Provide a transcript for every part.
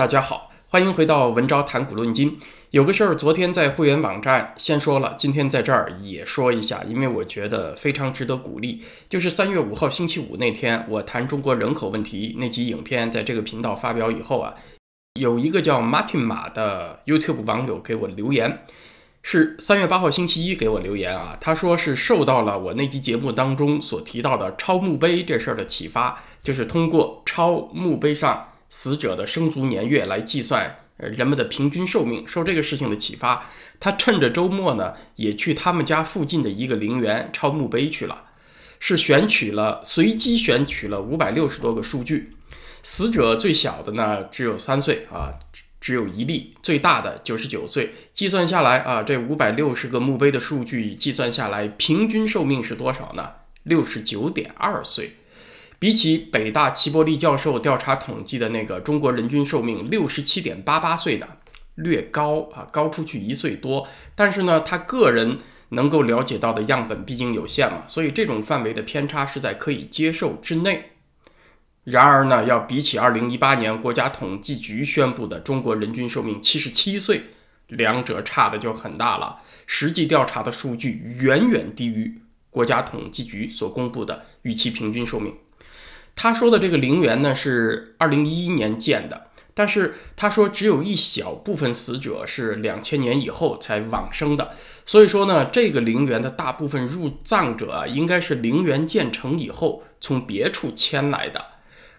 大家好，欢迎回到文昭谈古论今。有个事儿，昨天在会员网站先说了，今天在这儿也说一下，因为我觉得非常值得鼓励。就是三月五号星期五那天，我谈中国人口问题那集影片在这个频道发表以后啊，有一个叫 Martin 马的 YouTube 网友给我留言，是三月八号星期一给我留言啊，他说是受到了我那期节目当中所提到的抄墓碑这事儿的启发，就是通过抄墓碑上。死者的生卒年月来计算，人们的平均寿命。受这个事情的启发，他趁着周末呢，也去他们家附近的一个陵园抄墓碑去了。是选取了随机选取了五百六十多个数据，死者最小的呢只有三岁啊，只有一例；最大的九十九岁。计算下来啊，这五百六十个墓碑的数据计算下来，平均寿命是多少呢？六十九点二岁。比起北大齐伯利教授调查统计的那个中国人均寿命六十七点八八岁的略高啊，高出去一岁多。但是呢，他个人能够了解到的样本毕竟有限嘛，所以这种范围的偏差是在可以接受之内。然而呢，要比起二零一八年国家统计局宣布的中国人均寿命七十七岁，两者差的就很大了。实际调查的数据远远低于国家统计局所公布的预期平均寿命。他说的这个陵园呢是二零一一年建的，但是他说只有一小部分死者是两千年以后才往生的，所以说呢，这个陵园的大部分入葬者啊，应该是陵园建成以后从别处迁来的。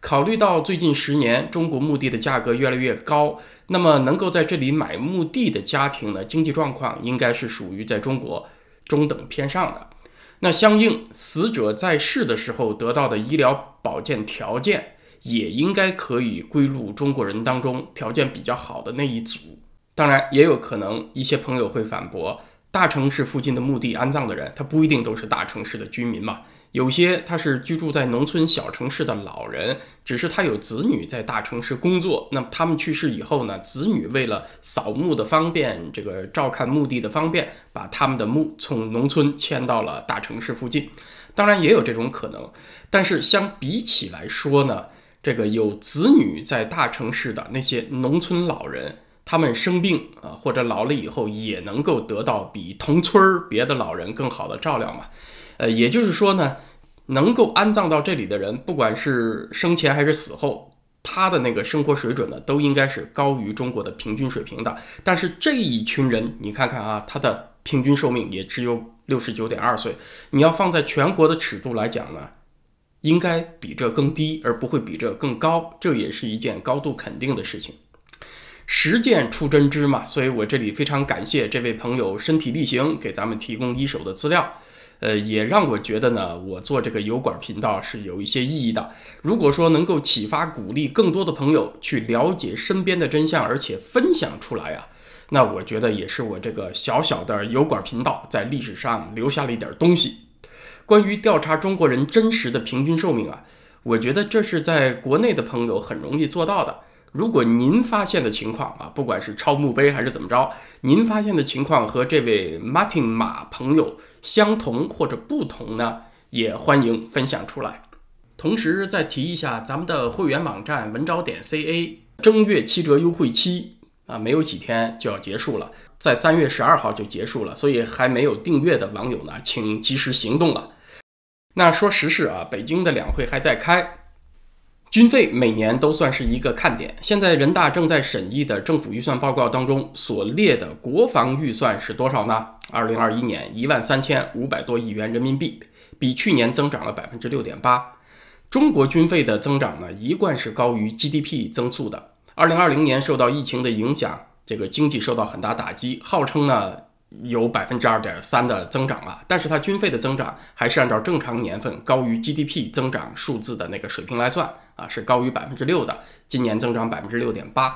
考虑到最近十年中国墓地的价格越来越高，那么能够在这里买墓地的家庭呢，经济状况应该是属于在中国中等偏上的。那相应死者在世的时候得到的医疗保健条件，也应该可以归入中国人当中条件比较好的那一组。当然，也有可能一些朋友会反驳，大城市附近的墓地安葬的人，他不一定都是大城市的居民嘛。有些他是居住在农村小城市的老人，只是他有子女在大城市工作。那么他们去世以后呢，子女为了扫墓的方便，这个照看墓地的方便，把他们的墓从农村迁到了大城市附近。当然也有这种可能，但是相比起来说呢，这个有子女在大城市的那些农村老人，他们生病啊或者老了以后，也能够得到比同村儿别的老人更好的照料嘛。呃，也就是说呢，能够安葬到这里的人，不管是生前还是死后，他的那个生活水准呢，都应该是高于中国的平均水平的。但是这一群人，你看看啊，他的平均寿命也只有六十九点二岁。你要放在全国的尺度来讲呢，应该比这更低，而不会比这更高。这也是一件高度肯定的事情。实践出真知嘛，所以我这里非常感谢这位朋友身体力行给咱们提供一手的资料。呃，也让我觉得呢，我做这个油管频道是有一些意义的。如果说能够启发、鼓励更多的朋友去了解身边的真相，而且分享出来啊，那我觉得也是我这个小小的油管频道在历史上留下了一点东西。关于调查中国人真实的平均寿命啊，我觉得这是在国内的朋友很容易做到的。如果您发现的情况啊，不管是抄墓碑还是怎么着，您发现的情况和这位 Martin 马朋友相同或者不同呢，也欢迎分享出来。同时再提一下，咱们的会员网站文招点 ca 正月七折优惠期啊，没有几天就要结束了，在三月十二号就结束了，所以还没有订阅的网友呢，请及时行动了。那说实事啊，北京的两会还在开。军费每年都算是一个看点。现在人大正在审议的政府预算报告当中所列的国防预算是多少呢？二零二一年一万三千五百多亿元人民币，比去年增长了百分之六点八。中国军费的增长呢，一贯是高于 GDP 增速的。二零二零年受到疫情的影响，这个经济受到很大打击，号称呢。有百分之二点三的增长啊，但是它军费的增长还是按照正常年份高于 GDP 增长数字的那个水平来算啊，是高于百分之六的。今年增长百分之六点八。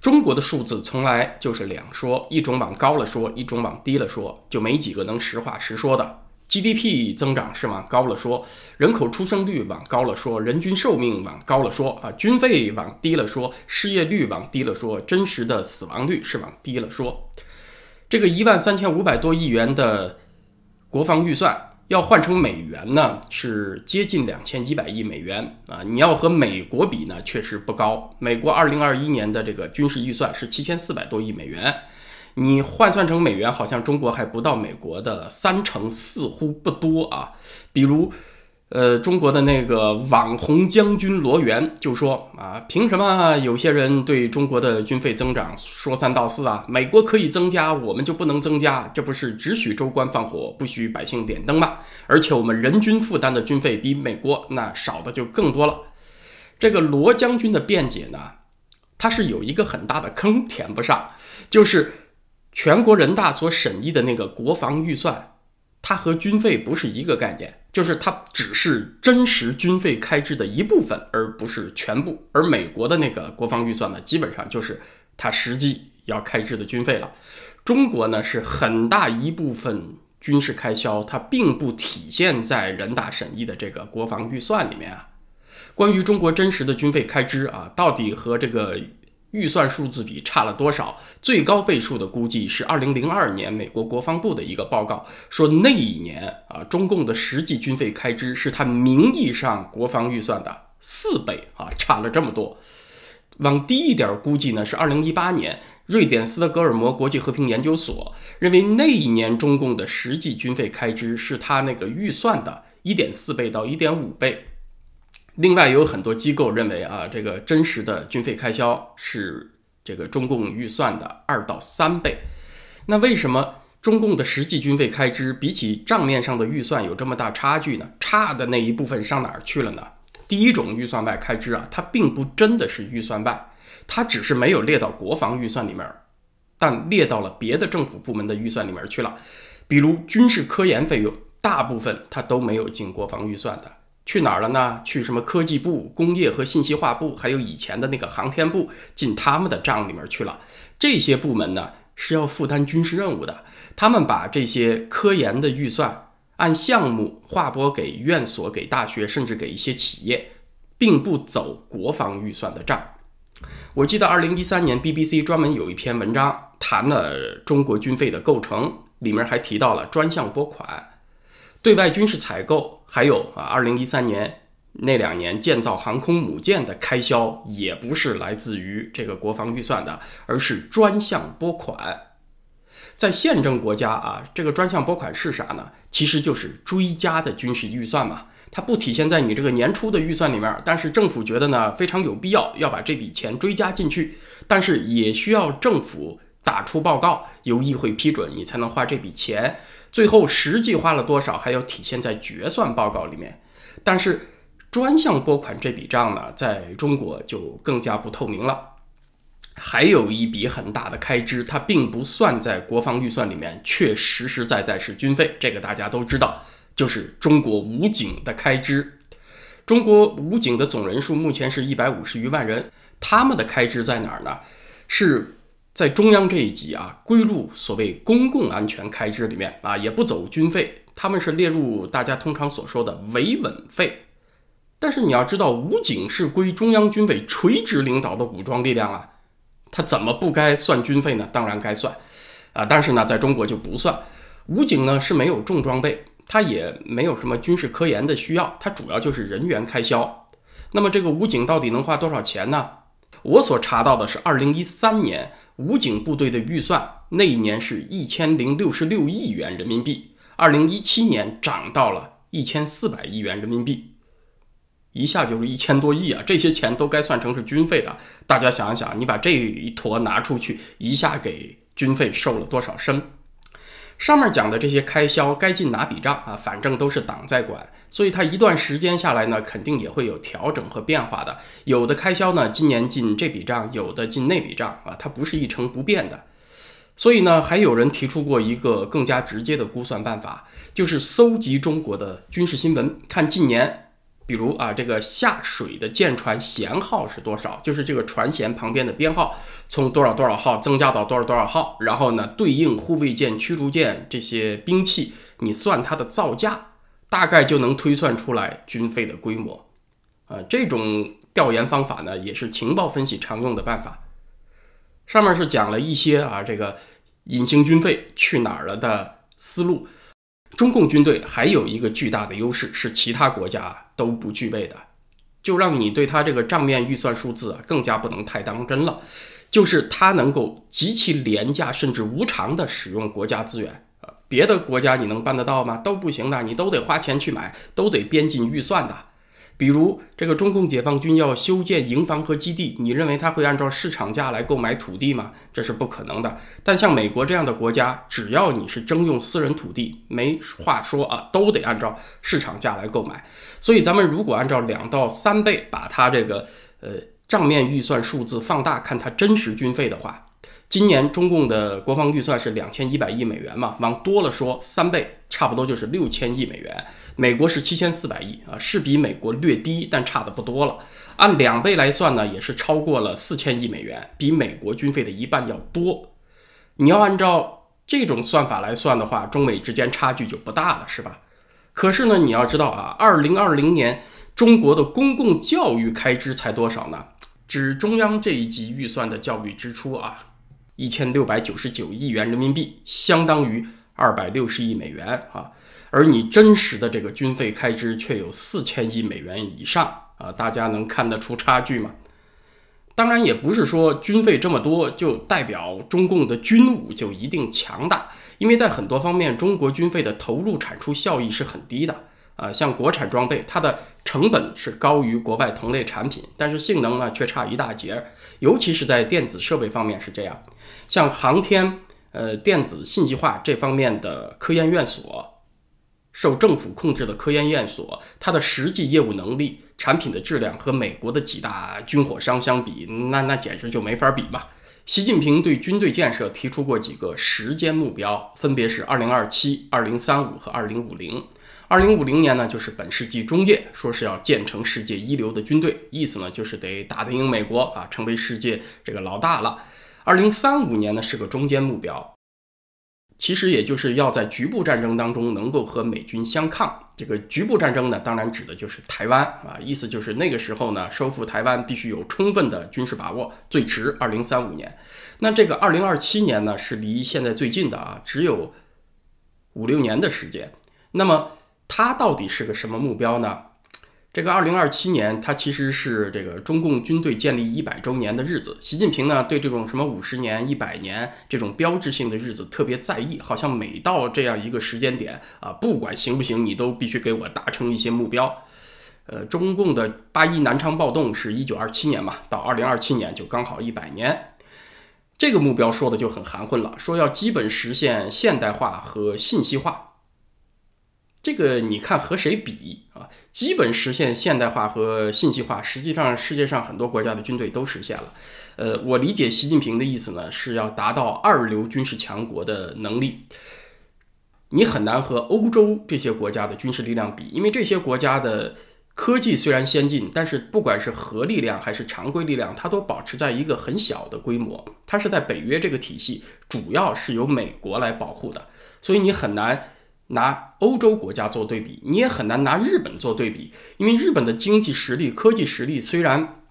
中国的数字从来就是两说，一种往高了说，一种往低了说，就没几个能实话实说的。GDP 增长是往高了说，人口出生率往高了说，人均寿命往高了说啊，军费往低了说，失业率往低了说，真实的死亡率是往低了说。这个一万三千五百多亿元的国防预算，要换成美元呢，是接近两千一百亿美元啊。你要和美国比呢，确实不高。美国二零二一年的这个军事预算是七千四百多亿美元，你换算成美元，好像中国还不到美国的三成，似乎不多啊。比如。呃，中国的那个网红将军罗源就说啊，凭什么有些人对中国的军费增长说三道四啊？美国可以增加，我们就不能增加？这不是只许州官放火，不许百姓点灯吗？而且我们人均负担的军费比美国那少的就更多了。这个罗将军的辩解呢，他是有一个很大的坑填不上，就是全国人大所审议的那个国防预算。它和军费不是一个概念，就是它只是真实军费开支的一部分，而不是全部。而美国的那个国防预算呢，基本上就是它实际要开支的军费了。中国呢，是很大一部分军事开销，它并不体现在人大审议的这个国防预算里面啊。关于中国真实的军费开支啊，到底和这个？预算数字比差了多少？最高倍数的估计是二零零二年美国国防部的一个报告，说那一年啊，中共的实际军费开支是他名义上国防预算的四倍啊，差了这么多。往低一点估计呢，是二零一八年瑞典斯德哥尔摩国际和平研究所认为那一年中共的实际军费开支是他那个预算的一点四倍到一点五倍。另外，有很多机构认为啊，这个真实的军费开销是这个中共预算的二到三倍。那为什么中共的实际军费开支比起账面上的预算有这么大差距呢？差的那一部分上哪儿去了呢？第一种预算外开支啊，它并不真的是预算外，它只是没有列到国防预算里面，但列到了别的政府部门的预算里面去了。比如军事科研费用，大部分它都没有进国防预算的。去哪儿了呢？去什么科技部、工业和信息化部，还有以前的那个航天部，进他们的账里面去了。这些部门呢是要负担军事任务的，他们把这些科研的预算按项目划拨给院所、给大学，甚至给一些企业，并不走国防预算的账。我记得二零一三年 BBC 专门有一篇文章谈了中国军费的构成，里面还提到了专项拨款。对外军事采购，还有啊，二零一三年那两年建造航空母舰的开销，也不是来自于这个国防预算的，而是专项拨款。在宪政国家啊，这个专项拨款是啥呢？其实就是追加的军事预算嘛。它不体现在你这个年初的预算里面，但是政府觉得呢非常有必要要把这笔钱追加进去，但是也需要政府。打出报告，由议会批准，你才能花这笔钱。最后实际花了多少，还要体现在决算报告里面。但是专项拨款这笔账呢，在中国就更加不透明了。还有一笔很大的开支，它并不算在国防预算里面，却实实在在是军费。这个大家都知道，就是中国武警的开支。中国武警的总人数目前是一百五十余万人，他们的开支在哪儿呢？是。在中央这一级啊，归入所谓公共安全开支里面啊，也不走军费，他们是列入大家通常所说的维稳费。但是你要知道，武警是归中央军委垂直领导的武装力量啊，他怎么不该算军费呢？当然该算啊，但是呢，在中国就不算。武警呢是没有重装备，它也没有什么军事科研的需要，它主要就是人员开销。那么这个武警到底能花多少钱呢？我所查到的是，二零一三年武警部队的预算那一年是一千零六十六亿元人民币，二零一七年涨到了一千四百亿元人民币，一下就是一千多亿啊！这些钱都该算成是军费的。大家想一想，你把这一坨拿出去，一下给军费收了多少身？上面讲的这些开销该进哪笔账啊？反正都是党在管，所以它一段时间下来呢，肯定也会有调整和变化的。有的开销呢，今年进这笔账，有的进那笔账啊，它不是一成不变的。所以呢，还有人提出过一个更加直接的估算办法，就是搜集中国的军事新闻，看近年。比如啊，这个下水的舰船舷号是多少？就是这个船舷旁边的编号，从多少多少号增加到多少多少号，然后呢，对应护卫舰、驱逐舰这些兵器，你算它的造价，大概就能推算出来军费的规模。啊，这种调研方法呢，也是情报分析常用的办法。上面是讲了一些啊，这个隐形军费去哪儿了的思路。中共军队还有一个巨大的优势是其他国家都不具备的，就让你对他这个账面预算数字啊更加不能太当真了，就是他能够极其廉价甚至无偿的使用国家资源，别的国家你能办得到吗？都不行的，你都得花钱去买，都得编进预算的。比如这个中共解放军要修建营房和基地，你认为他会按照市场价来购买土地吗？这是不可能的。但像美国这样的国家，只要你是征用私人土地，没话说啊，都得按照市场价来购买。所以咱们如果按照两到三倍把它这个呃账面预算数字放大看它真实军费的话。今年中共的国防预算是两千一百亿美元嘛，往多了说三倍，差不多就是六千亿美元。美国是七千四百亿啊，是比美国略低，但差的不多了。按两倍来算呢，也是超过了四千亿美元，比美国军费的一半要多。你要按照这种算法来算的话，中美之间差距就不大了，是吧？可是呢，你要知道啊，二零二零年中国的公共教育开支才多少呢？指中央这一级预算的教育支出啊。一千六百九十九亿元人民币，相当于二百六十亿美元啊！而你真实的这个军费开支却有四千亿美元以上啊！大家能看得出差距吗？当然，也不是说军费这么多就代表中共的军武就一定强大，因为在很多方面，中国军费的投入产出效益是很低的。啊，像国产装备，它的成本是高于国外同类产品，但是性能呢却差一大截，尤其是在电子设备方面是这样。像航天、呃电子信息化这方面的科研院所，受政府控制的科研院所，它的实际业务能力、产品的质量和美国的几大军火商相比，那那简直就没法比嘛。习近平对军队建设提出过几个时间目标，分别是二零二七、二零三五和二零五零。二零五零年呢，就是本世纪中叶，说是要建成世界一流的军队，意思呢就是得打得赢美国啊，成为世界这个老大了。二零三五年呢是个中间目标，其实也就是要在局部战争当中能够和美军相抗。这个局部战争呢，当然指的就是台湾啊，意思就是那个时候呢，收复台湾必须有充分的军事把握，最迟二零三五年。那这个二零二七年呢，是离现在最近的啊，只有五六年的时间。那么它到底是个什么目标呢？这个二零二七年，它其实是这个中共军队建立一百周年的日子。习近平呢，对这种什么五十年、一百年这种标志性的日子特别在意，好像每到这样一个时间点啊，不管行不行，你都必须给我达成一些目标。呃，中共的八一南昌暴动是一九二七年嘛，到二零二七年就刚好一百年。这个目标说的就很含混了，说要基本实现现代化和信息化。这个你看和谁比啊？基本实现现代化和信息化，实际上世界上很多国家的军队都实现了。呃，我理解习近平的意思呢，是要达到二流军事强国的能力。你很难和欧洲这些国家的军事力量比，因为这些国家的科技虽然先进，但是不管是核力量还是常规力量，它都保持在一个很小的规模。它是在北约这个体系，主要是由美国来保护的，所以你很难。拿欧洲国家做对比，你也很难拿日本做对比，因为日本的经济实力、科技实力虽然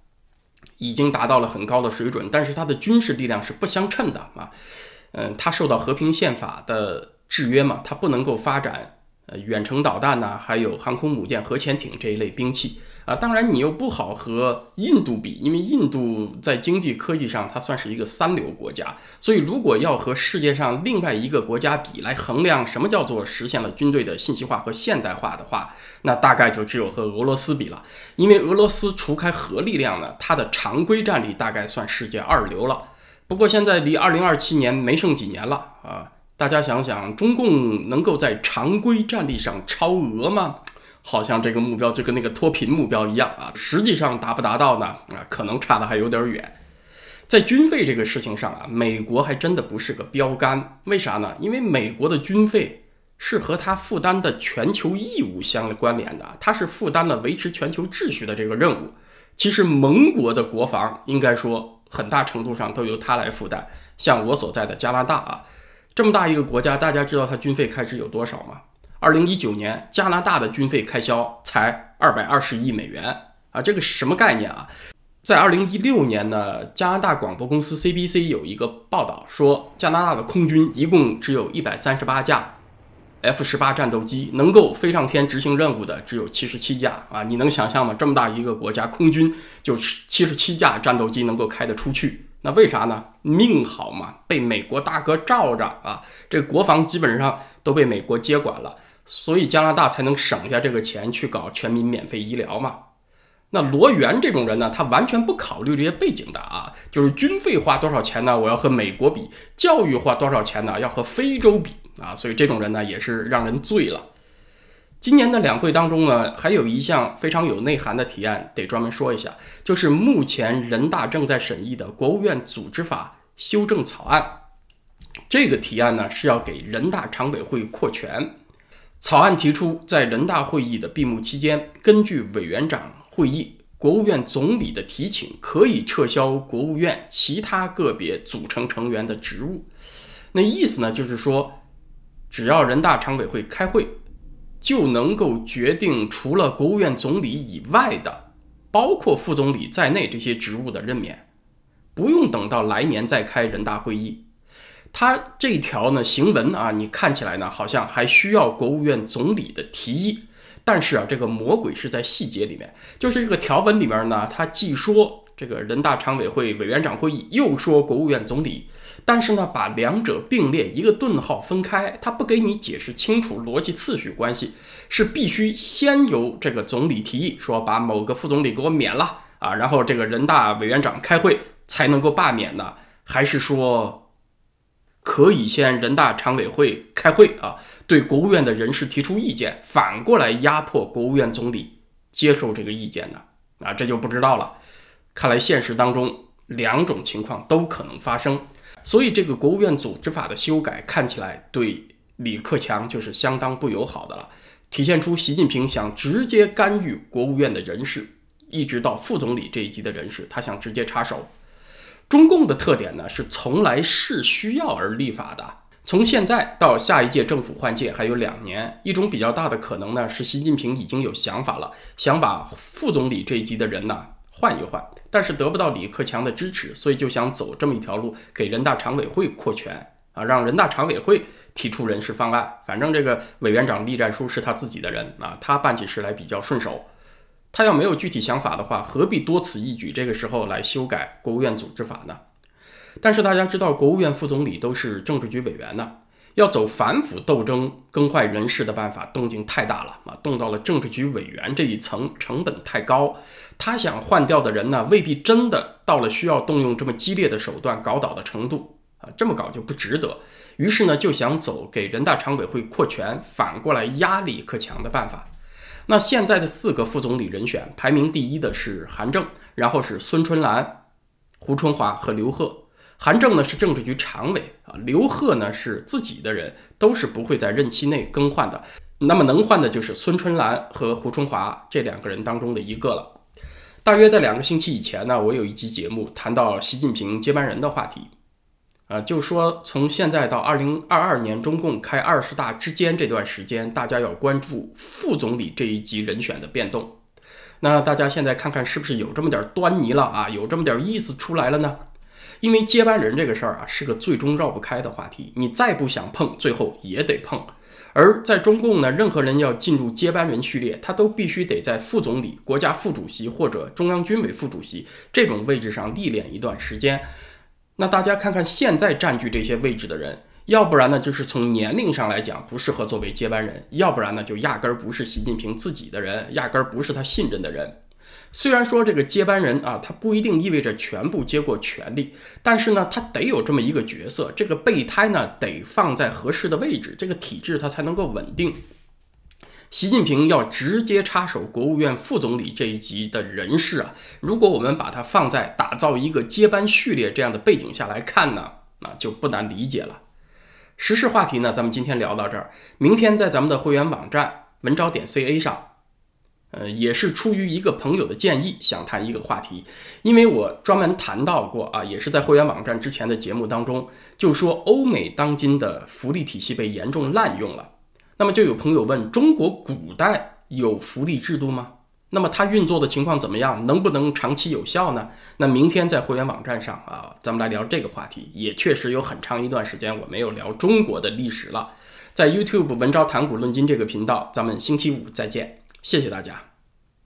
已经达到了很高的水准，但是它的军事力量是不相称的啊。嗯，它受到和平宪法的制约嘛，它不能够发展呃远程导弹呐，还有航空母舰、核潜艇这一类兵器。啊，当然你又不好和印度比，因为印度在经济科技上它算是一个三流国家，所以如果要和世界上另外一个国家比来衡量什么叫做实现了军队的信息化和现代化的话，那大概就只有和俄罗斯比了，因为俄罗斯除开核力量呢，它的常规战力大概算世界二流了。不过现在离二零二七年没剩几年了啊，大家想想，中共能够在常规战力上超俄吗？好像这个目标就跟那个脱贫目标一样啊，实际上达不达到呢？啊，可能差的还有点远。在军费这个事情上啊，美国还真的不是个标杆。为啥呢？因为美国的军费是和他负担的全球义务相关联的，他是负担了维持全球秩序的这个任务。其实盟国的国防应该说很大程度上都由他来负担。像我所在的加拿大啊，这么大一个国家，大家知道它军费开支有多少吗？二零一九年，加拿大的军费开销才二百二十亿美元啊，这个什么概念啊？在二零一六年呢，加拿大广播公司 CBC 有一个报道说，加拿大的空军一共只有一百三十八架 F 十八战斗机能够飞上天执行任务的只有七十七架啊！你能想象吗？这么大一个国家，空军就七十七架战斗机能够开得出去，那为啥呢？命好嘛，被美国大哥罩着啊！这国防基本上都被美国接管了，所以加拿大才能省下这个钱去搞全民免费医疗嘛。那罗源这种人呢，他完全不考虑这些背景的啊，就是军费花多少钱呢？我要和美国比，教育花多少钱呢？要和非洲比。啊，所以这种人呢也是让人醉了。今年的两会当中呢，还有一项非常有内涵的提案，得专门说一下，就是目前人大正在审议的国务院组织法修正草案。这个提案呢是要给人大常委会扩权。草案提出，在人大会议的闭幕期间，根据委员长会议、国务院总理的提请，可以撤销国务院其他个别组成成员的职务。那意思呢，就是说。只要人大常委会开会，就能够决定除了国务院总理以外的，包括副总理在内这些职务的任免，不用等到来年再开人大会议。他这条呢行文啊，你看起来呢好像还需要国务院总理的提议，但是啊，这个魔鬼是在细节里面，就是这个条文里面呢，他既说。这个人大常委会委员长会议又说国务院总理，但是呢，把两者并列，一个顿号分开，他不给你解释清楚逻辑次序关系，是必须先由这个总理提议说把某个副总理给我免了啊，然后这个人大委员长开会才能够罢免呢？还是说可以先人大常委会开会啊，对国务院的人事提出意见，反过来压迫国务院总理接受这个意见呢？啊，这就不知道了。看来现实当中两种情况都可能发生，所以这个国务院组织法的修改看起来对李克强就是相当不友好的了，体现出习近平想直接干预国务院的人事，一直到副总理这一级的人事，他想直接插手。中共的特点呢是从来是需要而立法的，从现在到下一届政府换届还有两年，一种比较大的可能呢是习近平已经有想法了，想把副总理这一级的人呢。换一换，但是得不到李克强的支持，所以就想走这么一条路，给人大常委会扩权啊，让人大常委会提出人事方案。反正这个委员长栗战书是他自己的人啊，他办起事来比较顺手。他要没有具体想法的话，何必多此一举？这个时候来修改国务院组织法呢？但是大家知道，国务院副总理都是政治局委员呢。要走反腐斗争、更换人事的办法，动静太大了啊！动到了政治局委员这一层，成本太高。他想换掉的人呢，未必真的到了需要动用这么激烈的手段搞倒的程度啊！这么搞就不值得。于是呢，就想走给人大常委会扩权，反过来压李克强的办法。那现在的四个副总理人选，排名第一的是韩正，然后是孙春兰、胡春华和刘鹤。韩正呢是政治局常委啊，刘鹤呢是自己的人，都是不会在任期内更换的。那么能换的就是孙春兰和胡春华这两个人当中的一个了。大约在两个星期以前呢，我有一期节目谈到习近平接班人的话题，啊，就说从现在到二零二二年中共开二十大之间这段时间，大家要关注副总理这一级人选的变动。那大家现在看看是不是有这么点端倪了啊？有这么点意思出来了呢？因为接班人这个事儿啊，是个最终绕不开的话题，你再不想碰，最后也得碰。而在中共呢，任何人要进入接班人序列，他都必须得在副总理、国家副主席或者中央军委副主席这种位置上历练一段时间。那大家看看现在占据这些位置的人，要不然呢，就是从年龄上来讲不适合作为接班人；要不然呢，就压根儿不是习近平自己的人，压根儿不是他信任的人。虽然说这个接班人啊，他不一定意味着全部接过权力，但是呢，他得有这么一个角色，这个备胎呢得放在合适的位置，这个体制它才能够稳定。习近平要直接插手国务院副总理这一级的人事啊，如果我们把它放在打造一个接班序列这样的背景下来看呢，啊就不难理解了。时事话题呢，咱们今天聊到这儿，明天在咱们的会员网站文招点 ca 上。呃，也是出于一个朋友的建议，想谈一个话题，因为我专门谈到过啊，也是在会员网站之前的节目当中，就说欧美当今的福利体系被严重滥用了。那么就有朋友问，中国古代有福利制度吗？那么它运作的情况怎么样？能不能长期有效呢？那明天在会员网站上啊，咱们来聊这个话题。也确实有很长一段时间我没有聊中国的历史了。在 YouTube 文昭谈股论金这个频道，咱们星期五再见，谢谢大家。